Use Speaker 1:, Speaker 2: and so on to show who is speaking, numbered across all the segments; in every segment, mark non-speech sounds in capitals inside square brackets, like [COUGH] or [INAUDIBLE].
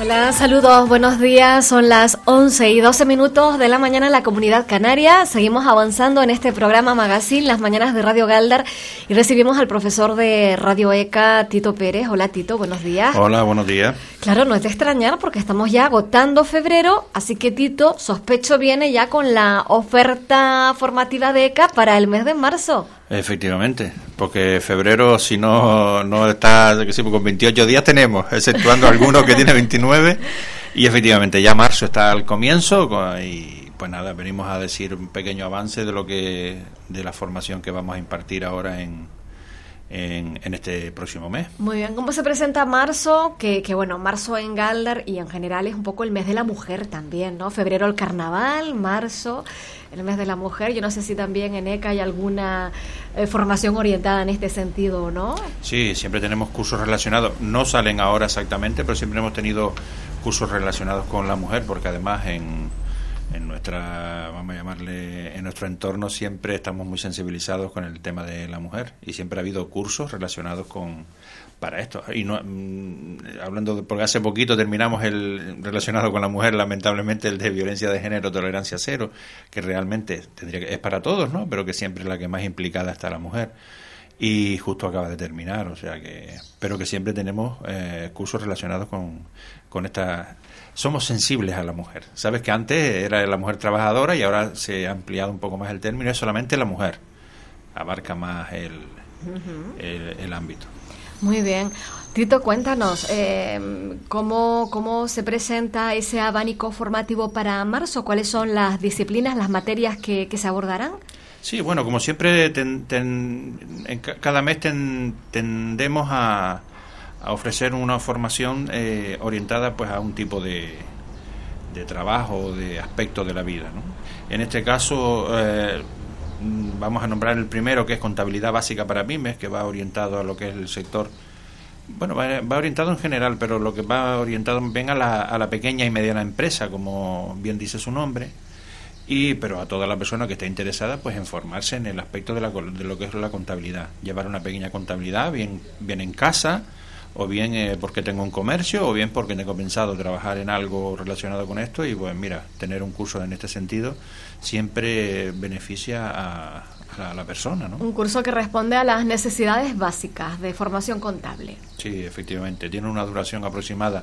Speaker 1: Hola, saludos, buenos días. Son las 11 y 12 minutos de la mañana en la comunidad canaria. Seguimos avanzando en este programa Magazine, las mañanas de Radio Galdar, y recibimos al profesor de Radio ECA, Tito Pérez. Hola, Tito, buenos días.
Speaker 2: Hola, buenos días.
Speaker 1: Claro, no es de extrañar porque estamos ya agotando febrero, así que Tito, sospecho, viene ya con la oferta formativa de ECA para el mes de marzo.
Speaker 2: Efectivamente, porque febrero, si no, no está, que sí, con 28 días tenemos, exceptuando algunos que tiene 29, y efectivamente ya marzo está al comienzo, y pues nada, venimos a decir un pequeño avance de lo que, de la formación que vamos a impartir ahora en, en, en, este próximo mes.
Speaker 1: Muy bien, ¿cómo se presenta marzo? Que, que, bueno, marzo en Galdar y en general es un poco el mes de la mujer también, ¿no? Febrero el carnaval, marzo el mes de la mujer. Yo no sé si también en ECA hay alguna eh, formación orientada en este sentido o no.
Speaker 2: Sí, siempre tenemos cursos relacionados. No salen ahora exactamente, pero siempre hemos tenido cursos relacionados con la mujer, porque además en en nuestra, vamos a llamarle, en nuestro entorno siempre estamos muy sensibilizados con el tema de la mujer y siempre ha habido cursos relacionados con para esto. Y no, mm, hablando de, porque hace poquito terminamos el relacionado con la mujer, lamentablemente el de violencia de género, tolerancia cero, que realmente tendría que, es para todos, ¿no? Pero que siempre es la que más implicada está la mujer y justo acaba de terminar, o sea que, pero que siempre tenemos eh, cursos relacionados con, con esta somos sensibles a la mujer. Sabes que antes era la mujer trabajadora y ahora se ha ampliado un poco más el término, es solamente la mujer. Abarca más el, el, ámbito.
Speaker 1: Muy bien. Tito, cuéntanos, eh, ¿cómo, ¿cómo se presenta ese abanico formativo para marzo? ¿Cuáles son las disciplinas, las materias que, que se abordarán?
Speaker 2: Sí, bueno, como siempre, cada mes tendemos a, a ofrecer una formación eh, orientada pues a un tipo de, de trabajo, de aspecto de la vida. ¿no? En este caso eh, vamos a nombrar el primero que es contabilidad básica para pymes, que va orientado a lo que es el sector, bueno, va, va orientado en general, pero lo que va orientado bien a la, a la pequeña y mediana empresa, como bien dice su nombre. Y, pero a toda la persona que esté interesada pues en formarse en el aspecto de, la, de lo que es la contabilidad llevar una pequeña contabilidad bien bien en casa o bien eh, porque tengo un comercio, o bien porque tengo pensado trabajar en algo relacionado con esto y pues mira, tener un curso en este sentido siempre beneficia a, la persona. ¿no?
Speaker 1: Un curso que responde a las necesidades básicas de formación contable.
Speaker 2: Sí, efectivamente, tiene una duración aproximada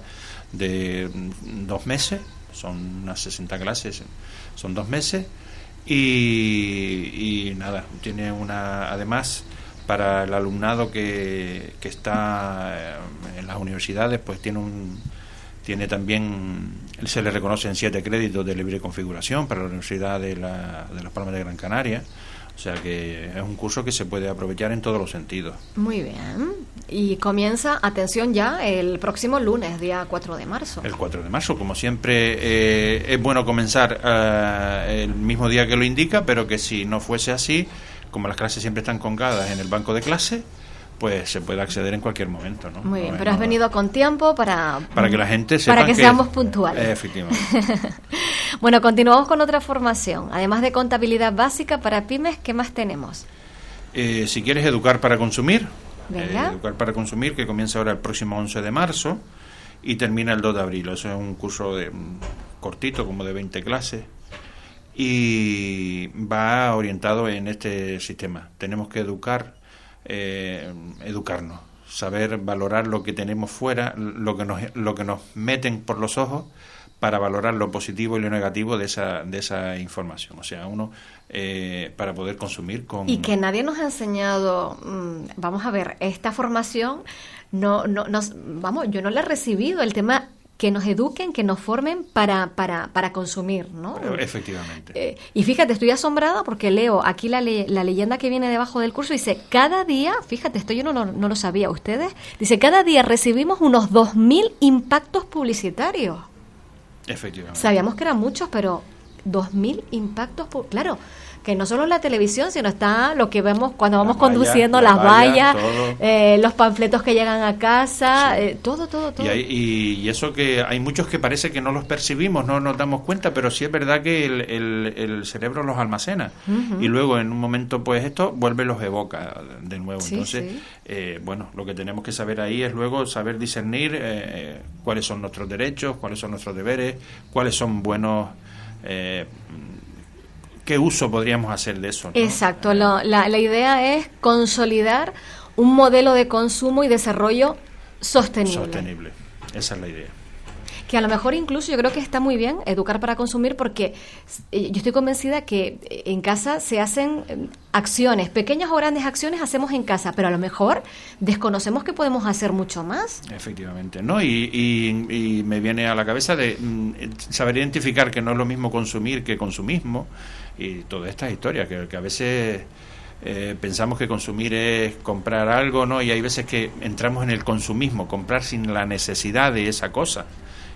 Speaker 2: de mm, dos meses, son unas 60 clases, son dos meses y, y nada, tiene una, además, para el alumnado que, que está eh, en las universidades, pues tiene un tiene también se le reconocen siete créditos de libre configuración para la Universidad de, la, de Las Palmas de Gran Canaria. O sea que es un curso que se puede aprovechar en todos los sentidos.
Speaker 1: Muy bien. Y comienza, atención ya, el próximo lunes, día 4 de marzo.
Speaker 2: El 4 de marzo, como siempre, eh, es bueno comenzar eh, el mismo día que lo indica, pero que si no fuese así, como las clases siempre están congadas en el banco de clase, pues se puede acceder en cualquier momento, ¿no?
Speaker 1: Muy bien, pero has venido con tiempo para...
Speaker 2: Para que la gente sepa
Speaker 1: Para que, seamos puntuales.
Speaker 2: efectivamente. [LAUGHS]
Speaker 1: bueno, continuamos con otra formación. Además de contabilidad básica para pymes, ¿qué más tenemos?
Speaker 2: Eh, si quieres educar para consumir, eh, educar para consumir, que comienza ahora el próximo 11 de marzo y termina el 2 de abril. Eso es un curso de, mm, cortito, como de 20 clases y va orientado en este sistema. Tenemos que educar, eh, educarnos, saber valorar lo que tenemos fuera, lo que nos, lo que nos meten por los ojos para valorar lo positivo y lo negativo de esa, de esa información. O sea, uno eh, para poder consumir con...
Speaker 1: Y que nadie nos ha enseñado, mm, vamos a ver, esta formación, no, no, vamos, yo no la he recibido, el tema que nos eduquen, que nos formen para, para, para consumir, ¿no?
Speaker 2: Efectivamente.
Speaker 1: Eh, y fíjate, estoy asombrada porque leo aquí la, la leyenda que viene debajo del curso, dice, cada día, fíjate, esto yo no, no, no lo sabía, ustedes, dice, cada día recibimos unos 2.000 impactos publicitarios.
Speaker 2: Efectivamente.
Speaker 1: Sabíamos que eran muchos, pero 2.000 impactos, claro, que no solo en la televisión, sino está lo que vemos cuando vamos conduciendo, las vallas, eh, los panfletos que llegan a casa, eh, todo, todo, todo.
Speaker 2: Y, eso que hay muchos que parece que no los percibimos, no nos damos cuenta, pero sí es verdad que el, cerebro los almacena. Y luego en un momento, pues esto vuelve los evoca de nuevo. Entonces, eh, bueno, lo que tenemos que saber ahí es luego saber discernir cuáles son nuestros derechos, cuáles son nuestros deberes, cuáles son buenos ¿qué uso podríamos hacer de eso?
Speaker 1: Exacto, la, la, idea es consolidar un modelo de consumo y desarrollo sostenible.
Speaker 2: Sostenible, esa es la idea
Speaker 1: que a lo mejor incluso yo creo que está muy bien educar para consumir porque eh, yo estoy convencida que eh, en casa se hacen eh, acciones, pequeñas o grandes acciones hacemos en casa, pero a lo mejor desconocemos que podemos hacer mucho más.
Speaker 2: Efectivamente, ¿no? Y, me viene a la cabeza de mm, saber identificar que no es lo mismo consumir que consumismo y toda esta historia que, que a veces... pensamos que consumir es comprar algo, ¿no? Y hay veces que entramos en el consumismo, comprar sin la necesidad de esa cosa.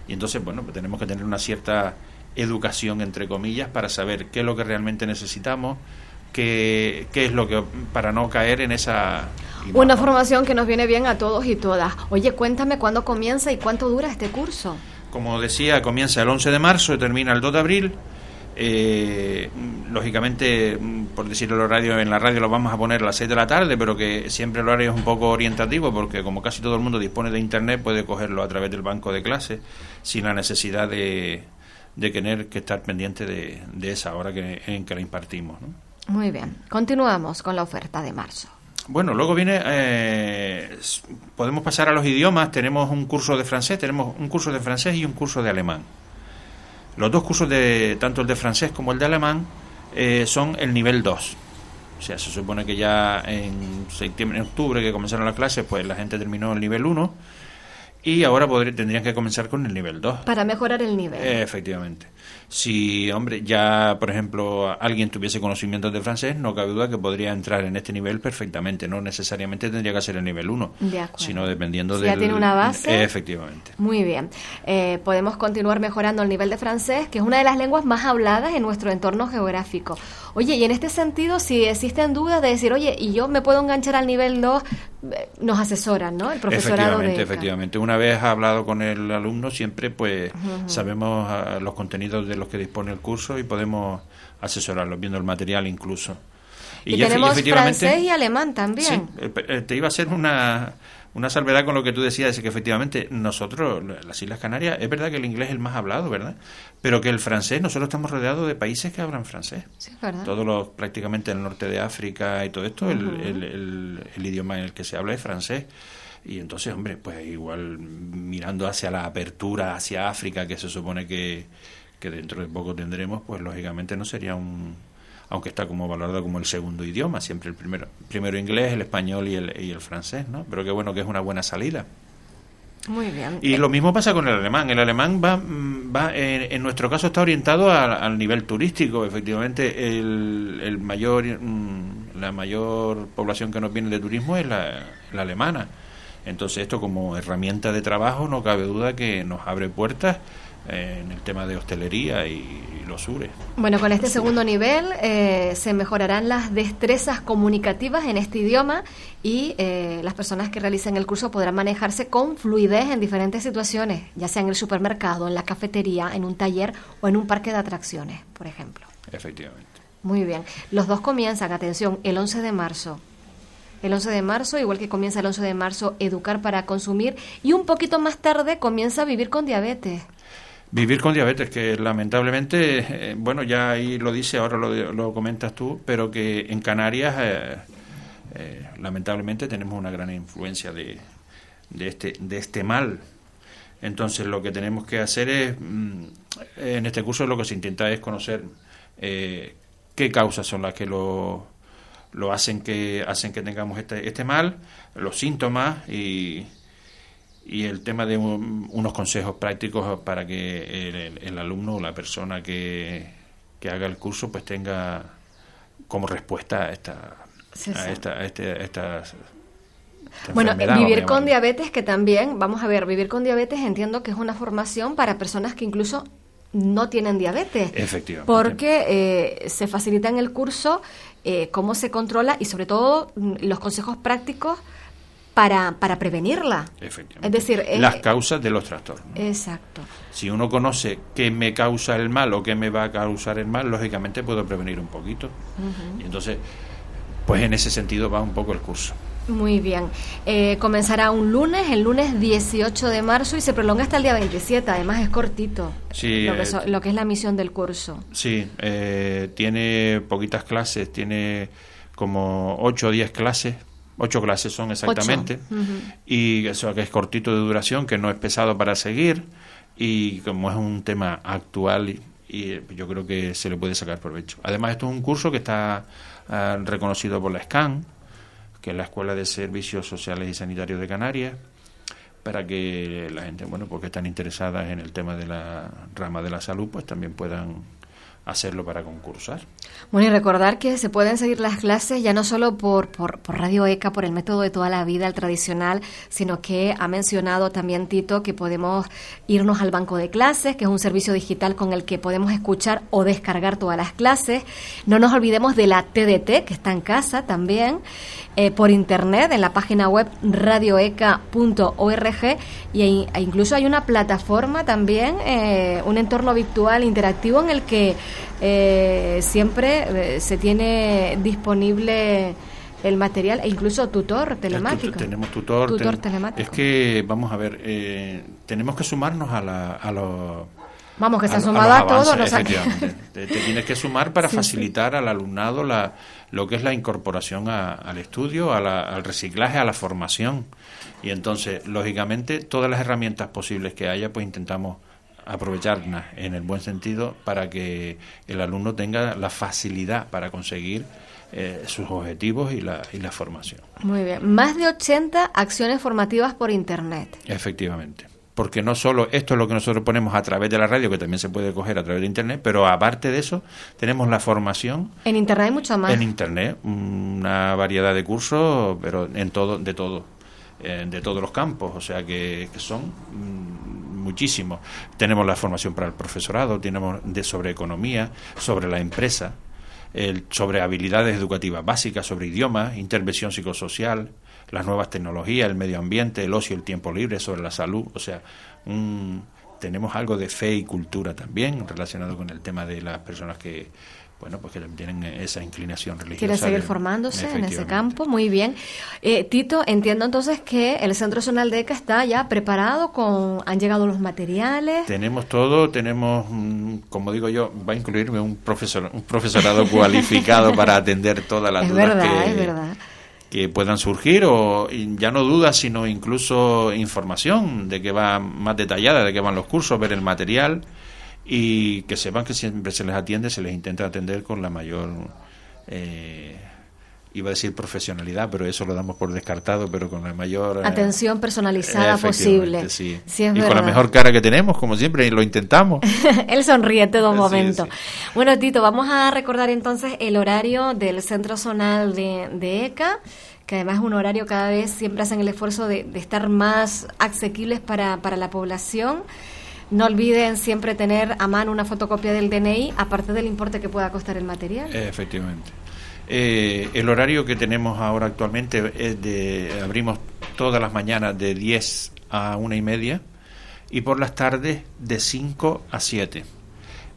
Speaker 2: Y entonces, bueno, pues tenemos que tener una cierta educación, entre comillas, para saber qué es lo que realmente necesitamos, qué, qué es lo que, para no caer en esa...
Speaker 1: Una formación que nos viene bien a todos y todas. Oye, cuéntame cuándo comienza y cuánto dura este curso.
Speaker 2: Como decía, comienza el 11 de marzo y termina el 2 de abril. Eh, lógicamente, por decirlo el horario, en la radio lo vamos a poner a las 6 de la tarde, pero que siempre el horario es un poco orientativo porque como casi todo el mundo dispone de internet puede cogerlo a través del banco de clases sin la necesidad de, tener que estar pendiente de, esa hora que, en que la impartimos.
Speaker 1: Muy bien, continuamos con la oferta de marzo.
Speaker 2: Bueno, luego viene, eh, podemos pasar a los idiomas, tenemos un curso de francés, tenemos un curso de francés y un curso de alemán. Los dos cursos, de tanto el de francés como el de alemán, eh, son el nivel 2. O sea, se supone que ya en septiembre, en octubre, que comenzaron las clases, pues la gente terminó el nivel 1 y ahora tendrían que comenzar con el nivel 2.
Speaker 1: Para mejorar el nivel.
Speaker 2: efectivamente. Si, hombre, ya, por ejemplo, alguien tuviese conocimientos de francés, no cabe duda que podría entrar en este nivel perfectamente. No necesariamente tendría que ser el nivel 1, sino dependiendo
Speaker 1: de. Ya tiene una base.
Speaker 2: efectivamente.
Speaker 1: Muy bien. Eh, podemos continuar mejorando el nivel de francés, que es una de las lenguas más habladas en nuestro entorno geográfico. Oye, y en este sentido, si existen dudas de decir, oye, y yo me puedo enganchar al nivel 2, eh, nos asesoran, ¿no?
Speaker 2: El profesorado efectivamente, efectivamente. Una vez hablado con el alumno, siempre pues sabemos ah, los contenidos de los que dispone el curso y podemos asesorarlo, viendo el material incluso.
Speaker 1: Y, tenemos francés y alemán también. Sí,
Speaker 2: eh, eh, te iba a hacer una, una salvedad con lo que tú decías, de que efectivamente nosotros, las Islas Canarias, es verdad que el inglés es el más hablado, ¿verdad? Pero que el francés, nosotros estamos rodeados de países que hablan francés.
Speaker 1: Sí, ¿verdad?
Speaker 2: Todos los, prácticamente el norte de África y todo esto, el, el, idioma en el que se habla es francés. Y entonces, hombre, pues igual mirando hacia la apertura hacia África, que se supone que, que dentro de poco tendremos, pues lógicamente no sería un, aunque está como valorado como el segundo idioma, siempre el primero, primero inglés, el español y el, y el francés, ¿no? Pero qué bueno que es una buena salida.
Speaker 1: Muy bien.
Speaker 2: Y lo mismo pasa con el alemán. El alemán va, mm, va en, nuestro caso está orientado al nivel turístico. Efectivamente, el, el mayor, mm, la mayor población que nos viene de turismo es la, la alemana. Entonces esto como herramienta de trabajo no cabe duda que nos abre puertas en el tema de hostelería y, los URES.
Speaker 1: Bueno, con este segundo nivel eh, se mejorarán las destrezas comunicativas en este idioma y eh, las personas que realicen el curso podrán manejarse con fluidez en diferentes situaciones, ya sea en el supermercado, en la cafetería, en un taller o en un parque de atracciones, por ejemplo.
Speaker 2: Efectivamente.
Speaker 1: Muy bien. Los dos comienzan, atención, el 11 de marzo el 11 de marzo, igual que comienza el 11 de marzo Educar para Consumir, y un poquito más tarde comienza Vivir con Diabetes.
Speaker 2: Vivir con diabetes, que lamentablemente, eh, bueno, ya ahí lo dice, ahora lo, comentas tú, pero que en Canarias, eh, eh, lamentablemente, tenemos una gran influencia de, de, este, de este mal. Entonces, lo que tenemos que hacer es, mm, en este curso, lo que se intenta es conocer qué causas son las que lo, lo hacen que hacen que tengamos este, este mal, los síntomas y y el tema de unos consejos prácticos para que el, alumno o la persona que, que, haga el curso pues tenga como respuesta a esta, a esta, a este, estas
Speaker 1: bueno, vivir con diabetes, que también, vamos a ver, vivir con diabetes entiendo que es una formación para personas que incluso no tienen diabetes.
Speaker 2: Efectivamente.
Speaker 1: Porque eh, se facilita en el curso eh, cómo se controla y sobre todo mm, los consejos prácticos para, para prevenirla.
Speaker 2: Efectivamente.
Speaker 1: Es decir,
Speaker 2: eh, las causas de los trastornos.
Speaker 1: Exacto.
Speaker 2: Si uno conoce qué me causa el mal o qué me va a causar el mal, lógicamente puedo prevenir un poquito. Y entonces, pues en ese sentido va un poco el curso.
Speaker 1: Muy bien. Eh, comenzará un lunes, el lunes 18 de marzo y se prolonga hasta el día 27. Además es cortito.
Speaker 2: Sí,
Speaker 1: lo, que eh, lo que es la misión del curso.
Speaker 2: Sí, eh, tiene poquitas clases, tiene como 8 o 10 clases. 8 clases son exactamente. Y eso que es cortito de duración, que no es pesado para seguir. Y como es un tema actual, y, y yo creo que se le puede sacar provecho. Además, esto es un curso que está ah, reconocido por la SCAN que es la Escuela de Servicios Sociales y Sanitarios de Canarias, para que la gente, bueno, porque están interesadas en el tema de la rama de la salud, pues también puedan hacerlo para concursar.
Speaker 1: Bueno, y recordar que se pueden seguir las clases ya no solo por, por, Radio ECA, por el método de toda la vida, el tradicional, sino que ha mencionado también Tito que podemos irnos al banco de clases, que es un servicio digital con el que podemos escuchar o descargar todas las clases. No nos olvidemos de la TDT, que está en casa también, eh, por internet, en la página web radioeca.org, y e incluso hay una plataforma también, eh, un entorno virtual interactivo en el que eh, siempre eh, se tiene disponible el material e incluso tutor telemático.
Speaker 2: tenemos tutor,
Speaker 1: tutor telemático.
Speaker 2: Es que, vamos a ver, eh, tenemos que sumarnos a, la, a los...
Speaker 1: Vamos, que se ha sumado a, todos. [LAUGHS]
Speaker 2: te, tienes que sumar para facilitar al alumnado la, lo que es la incorporación al estudio, al reciclaje, a la formación. Y entonces, lógicamente, todas las herramientas posibles que haya, pues intentamos aprovecharlas en el buen sentido para que el alumno tenga la facilidad para conseguir eh, sus objetivos y la, y la formación.
Speaker 1: Muy bien. Más de 80 acciones formativas por Internet.
Speaker 2: Efectivamente. Porque no solo esto es lo que nosotros ponemos a través de la radio, que también se puede coger a través de Internet, pero aparte de eso, tenemos la formación.
Speaker 1: En Internet hay mucho más.
Speaker 2: En Internet, una variedad de cursos, pero en todo, de todo, eh, de todos los campos, o sea que, que son mm, muchísimo. Tenemos la formación para el profesorado, tenemos de sobre economía, sobre la empresa, el, sobre habilidades educativas básicas, sobre idiomas, intervención psicosocial, las nuevas tecnologías, el medio ambiente, el ocio, el tiempo libre, sobre la salud, o sea, tenemos algo de fe y cultura también relacionado con el tema de las personas que bueno, pues que tienen esa inclinación religiosa.
Speaker 1: Quiere seguir formándose en ese campo, muy bien. Eh, Tito, entiendo entonces que el Centro Zonal de ECA está ya preparado, con han llegado los materiales.
Speaker 2: Tenemos todo, tenemos, mm, como digo yo, va a incluirme un, profesor, un profesorado cualificado para atender todas las [LAUGHS] dudas que, que puedan surgir, o ya no dudas, sino incluso información de que va más detallada, de que van los cursos, ver el material y que sepan que siempre se les atiende, se les intenta atender con la mayor, eh, iba a decir profesionalidad, pero eso lo damos por descartado, pero con la mayor...
Speaker 1: Eh, Atención personalizada posible.
Speaker 2: Sí. y con la mejor cara que tenemos, como siempre, y lo intentamos. [LAUGHS]
Speaker 1: Él sonríe todo momento. Bueno, Tito, vamos a recordar entonces el horario del Centro Zonal de, de ECA que además es un horario cada vez siempre hacen el esfuerzo de, de estar más asequibles para, para la población. No olviden siempre tener a mano una fotocopia del DNI, aparte del importe que pueda costar el material.
Speaker 2: Efectivamente. Eh, el horario que tenemos ahora actualmente es de abrimos todas las mañanas de 10 a una y media y por las tardes de 5 a 7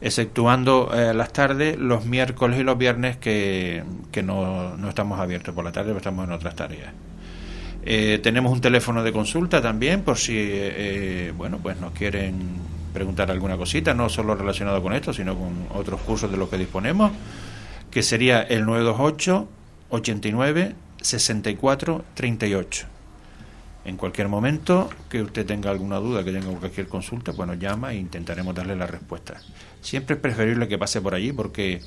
Speaker 2: exceptuando eh, las tardes, los miércoles y los viernes que, que no, no, estamos abiertos por la tarde, pero estamos en otras tareas. Eh, tenemos un teléfono de consulta también por si eh, bueno pues nos quieren preguntar alguna cosita, no solo relacionado con esto, sino con otros cursos de los que disponemos, que sería el 928 89 64 38. En cualquier momento que usted tenga alguna duda, que tenga cualquier consulta, bueno, llama e intentaremos darle la respuesta. Siempre es preferible que pase por allí porque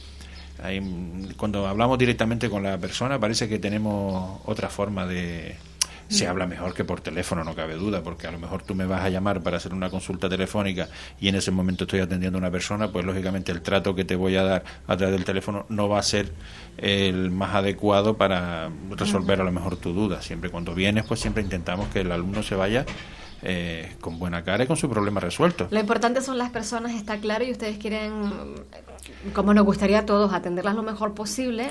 Speaker 2: cuando hablamos directamente con la persona parece que tenemos otra forma de, se habla mejor que por teléfono, no cabe duda, porque a lo mejor tú me vas a llamar para hacer una consulta telefónica y en ese momento estoy atendiendo a una persona, pues lógicamente el trato que te voy a dar a través del teléfono no va a ser el más adecuado para resolver a lo mejor tu duda. Siempre cuando vienes, pues siempre intentamos que el alumno se vaya eh, con buena cara y con su problema resuelto.
Speaker 1: Lo importante son las personas, está claro, y ustedes quieren, como nos gustaría a todos, atenderlas lo mejor posible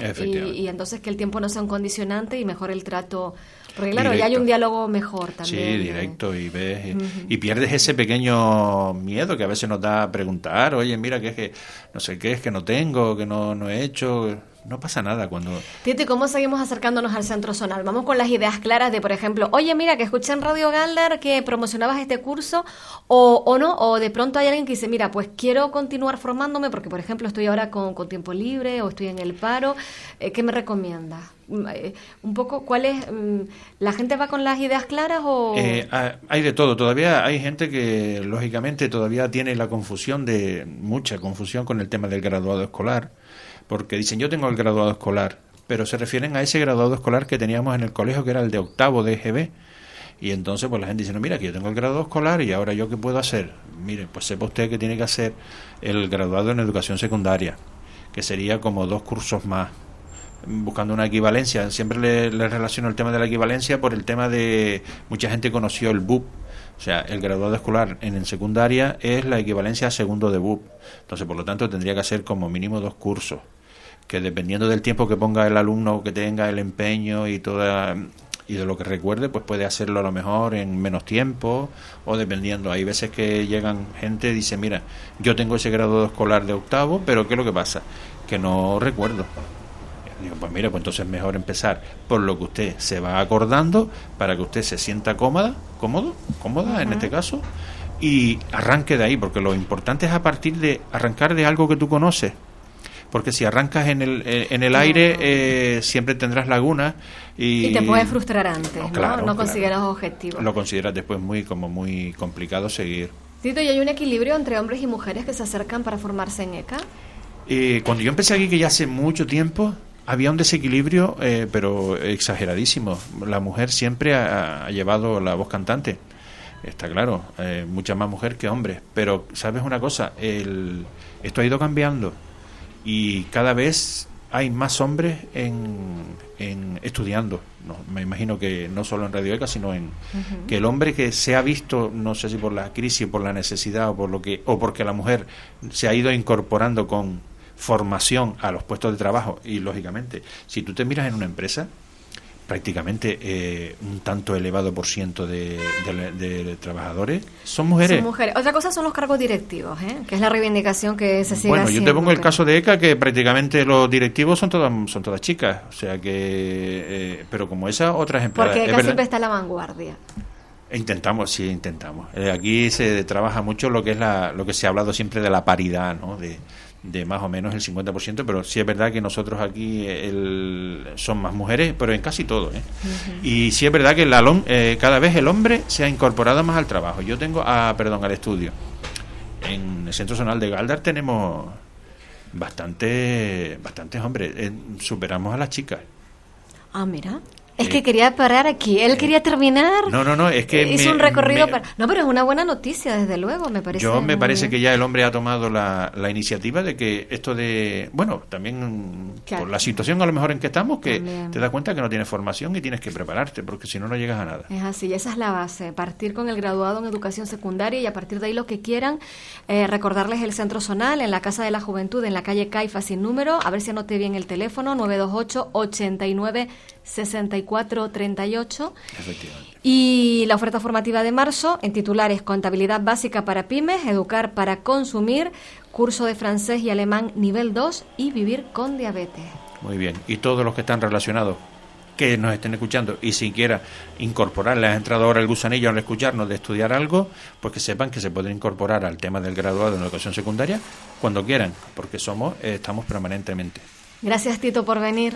Speaker 1: y, entonces que el tiempo no sea un condicionante y mejor el trato. Porque claro, ya hay un diálogo mejor también.
Speaker 2: Sí, directo, y ves, y, pierdes ese pequeño miedo que a veces nos da a preguntar, oye, mira, que es que no sé qué es que no tengo, que no, no he hecho no pasa nada cuando...
Speaker 1: Tito, cómo seguimos acercándonos al centro zonal? Vamos con las ideas claras de, por ejemplo, oye, mira, que escuché en Radio Galder que promocionabas este curso, o, o no, o de pronto hay alguien que dice, mira, pues quiero continuar formándome porque, por ejemplo, estoy ahora con, con tiempo libre o estoy en el paro, eh, ¿qué me recomiendas? Mm, eh, un poco, ¿cuál es? Mm, ¿La gente va con las ideas claras o...?
Speaker 2: Eh, hay de todo, todavía hay gente que, lógicamente, todavía tiene la confusión de, mucha confusión con el tema del graduado escolar porque dicen yo tengo el graduado escolar, pero se refieren a ese graduado escolar que teníamos en el colegio que era el de octavo de EGB. Y entonces pues la gente dice, no, mira, que yo tengo el graduado escolar y ahora yo qué puedo hacer. Mire, pues sepa usted que tiene que hacer el graduado en educación secundaria, que sería como dos cursos más, buscando una equivalencia. Siempre le, le relaciono el tema de la equivalencia por el tema de mucha gente conoció el BUP, o sea, el graduado escolar en, en secundaria es la equivalencia a segundo de BUP. Entonces, por lo tanto, tendría que hacer como mínimo dos cursos que dependiendo del tiempo que ponga el alumno, que tenga el empeño y toda y de lo que recuerde, pues puede hacerlo a lo mejor en menos tiempo o dependiendo. Hay veces que llegan gente y dice, mira, yo tengo ese grado escolar de octavo, pero ¿qué es lo que pasa? Que no recuerdo. Digo, pues mira, pues entonces es mejor empezar por lo que usted se va acordando para que usted se sienta cómoda, cómodo, cómoda en este caso, y arranque de ahí, porque lo importante es a partir de arrancar de algo que tú conoces porque si arrancas en el, eh, en el aire eh, siempre tendrás lagunas y,
Speaker 1: y, te puede frustrar antes, ¿no? Claro, no, consideras objetivos.
Speaker 2: Lo consideras después muy como muy complicado seguir.
Speaker 1: Tito, ¿y hay un equilibrio entre hombres y mujeres que se acercan para formarse en ECA?
Speaker 2: Eh, cuando yo empecé aquí, que ya hace mucho tiempo, había un desequilibrio, pero exageradísimo. La mujer siempre ha, llevado la voz cantante. Está claro, mucha más mujer que hombre. Pero, ¿sabes una cosa? El, esto ha ido cambiando y cada vez hay más hombres en, en estudiando. No, me imagino que no solo en Radio ECA, sino en que el hombre que se ha visto, no sé si por la crisis, por la necesidad o por lo que o porque la mujer se ha ido incorporando con formación a los puestos de trabajo y lógicamente, si tú te miras en una empresa, prácticamente eh, un tanto elevado por ciento de, trabajadores son mujeres.
Speaker 1: Son mujeres. Otra cosa son los cargos directivos, ¿eh? que es la reivindicación que se sigue
Speaker 2: Bueno, yo te pongo el caso de ECA, que prácticamente los directivos son todas son todas chicas, o sea que... Eh, pero como esa, otras empresas...
Speaker 1: Porque ECA siempre está a la vanguardia.
Speaker 2: Intentamos, sí, intentamos. aquí se trabaja mucho lo que es la, lo que se ha hablado siempre de la paridad, ¿no? De, de más o menos el 50%, pero sí es verdad que nosotros aquí el, son más mujeres, pero en casi todo. ¿eh? Y sí es verdad que la, eh, cada vez el hombre se ha incorporado más al trabajo. Yo tengo, a, perdón, al estudio. En el Centro Zonal de Galdar tenemos bastante, bastantes hombres. Eh, superamos a las chicas.
Speaker 1: Ah, mira. Es que quería parar aquí. Él quería terminar.
Speaker 2: No, no, no. Es que
Speaker 1: hizo un recorrido. para... No, pero es una buena noticia, desde luego, me parece.
Speaker 2: Yo me parece que ya el hombre ha tomado la, la iniciativa de que esto de. Bueno, también por la situación a lo mejor en que estamos, que te das cuenta que no tienes formación y tienes que prepararte, porque si no, no llegas a nada.
Speaker 1: Es así, esa es la base. Partir con el graduado en educación secundaria y a partir de ahí lo que quieran, eh, recordarles el centro zonal en la Casa de la Juventud, en la calle Caifa sin número. A ver si anoté bien el teléfono: 928 89 6438. Y la oferta formativa de marzo en titulares Contabilidad básica para pymes, Educar para consumir, curso de francés y alemán nivel 2 y vivir con diabetes.
Speaker 2: Muy bien. Y todos los que están relacionados que nos estén escuchando y si quiera incorporar, les ha entrado ahora el gusanillo al escucharnos de estudiar algo, pues que sepan que se pueden incorporar al tema del graduado en educación secundaria cuando quieran, porque somos, eh, estamos permanentemente.
Speaker 1: Gracias Tito por venir.